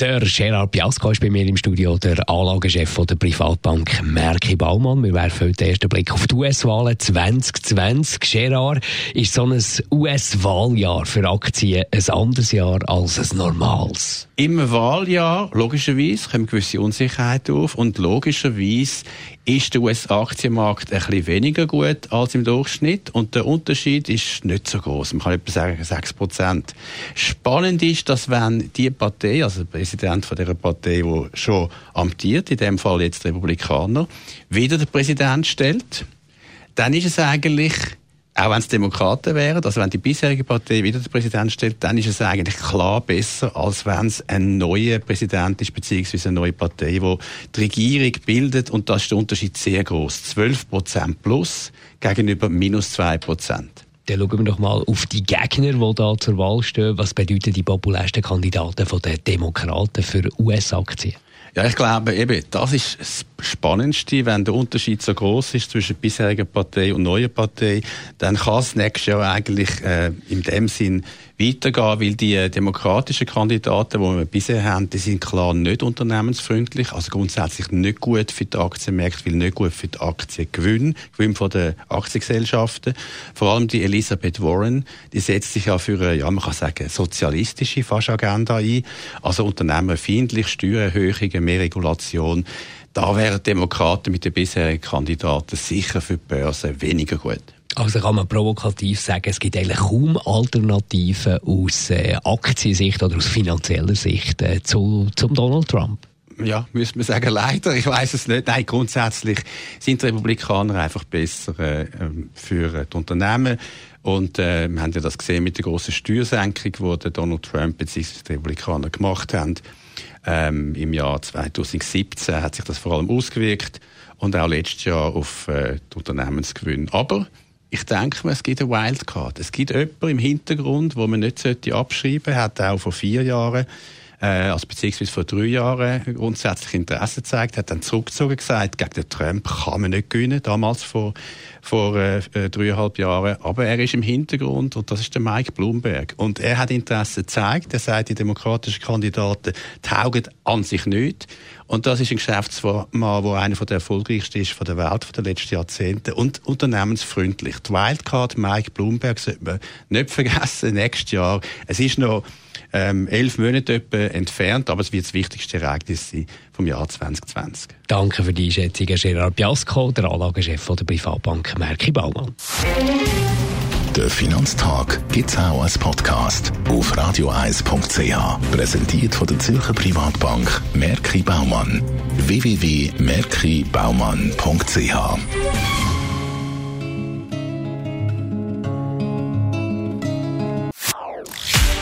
der Gerard Biasco ist bei mir im Studio, der Anlagechef der Privatbank Merki Baumann. Wir werfen heute den ersten Blick auf die US-Wahlen 2020. Gerard, ist so ein US-Wahljahr für Aktien ein anderes Jahr als ein normales? Im Wahljahr, logischerweise, kommen gewisse Unsicherheiten auf und logischerweise ist der US-Aktienmarkt ein bisschen weniger gut als im Durchschnitt und der Unterschied ist nicht so groß. Man kann etwa sagen 6 Prozent. Spannend ist, dass wenn die Partei, also Präsident von der Partei, die schon amtiert, in dem Fall jetzt Republikaner, wieder den Präsident stellt, dann ist es eigentlich auch wenn es Demokraten wären, also wenn die bisherige Partei wieder den Präsident stellt, dann ist es eigentlich klar besser, als wenn es ein neuer Präsident ist, beziehungsweise eine neue Partei, die die Regierung bildet. Und da ist der Unterschied sehr groß. 12 Prozent plus gegenüber minus 2 Prozent. Dann schauen wir doch mal auf die Gegner, die da zur Wahl stehen. Was bedeuten die populärsten Kandidaten der Demokraten für US-Aktien? Ja, ich glaube eben, das ist das Spannendste, wenn der Unterschied so groß ist zwischen bisheriger Partei und neuer Partei, dann kann es nächstes Jahr eigentlich äh, in dem Sinn weitergehen, weil die äh, demokratischen Kandidaten, die wir bisher haben, die sind klar nicht unternehmensfreundlich, also grundsätzlich nicht gut für die Aktienmärkte, weil nicht gut für die Aktiengewinn, Gewinn von den Aktiengesellschaften. Vor allem die Elisabeth Warren, die setzt sich ja für eine, ja, man kann sagen, sozialistische fast Agenda ein, also unternehmerfeindlich, Steuererhöhungen, mehr Regulation. Da wären Demokraten mit den bisherigen Kandidaten sicher für die Börse weniger gut. Also kann man provokativ sagen, es gibt eigentlich kaum Alternativen aus äh, Aktiensicht oder aus finanzieller Sicht äh, zu, zum Donald Trump. Ja, müsste man sagen, leider. Ich weiß es nicht. Nein, grundsätzlich sind die Republikaner einfach besser äh, ähm, für die Unternehmen. Und äh, wir haben ja das gesehen mit der großen Steuersenkung, die Donald Trump bzw. die Republikaner gemacht haben. Ähm, Im Jahr 2017 hat sich das vor allem ausgewirkt und auch letztes Jahr auf äh, die Unternehmensgewinne. Aber ich denke mir, es gibt eine Wildcard. Es gibt jemanden im Hintergrund, wo man nicht abschreiben sollte. Hat auch vor vier Jahren, äh, also beziehungsweise vor drei Jahren grundsätzlich Interesse gezeigt, hat dann zurückgezogen gesagt, gegen den Trump kann man nicht gewinnen, damals vor, vor äh, äh, dreieinhalb Jahren. Aber er ist im Hintergrund und das ist der Mike Bloomberg. Und er hat Interesse gezeigt. Er sagt, die demokratischen Kandidaten taugen an sich nicht. Und das ist ein Geschäftsmann, der einer der erfolgreichsten ist von der Welt von den letzten Jahrzehnten und unternehmensfreundlich. Die Wildcard Mike Bloomberg sollte man nicht vergessen, nächstes Jahr. Es ist noch ähm, elf Monate etwa entfernt, aber es wird das wichtigste Ereignis sein vom Jahr 2020. Danke für die Einschätzung, Gerard Biasco, der Anlagechef der Privatbank Merki Baumann. Der Finanztag gibt es auch als Podcast auf radioeis.ch. Präsentiert von der Zürcher Privatbank Merki Baumann. www.merkibaumann.ch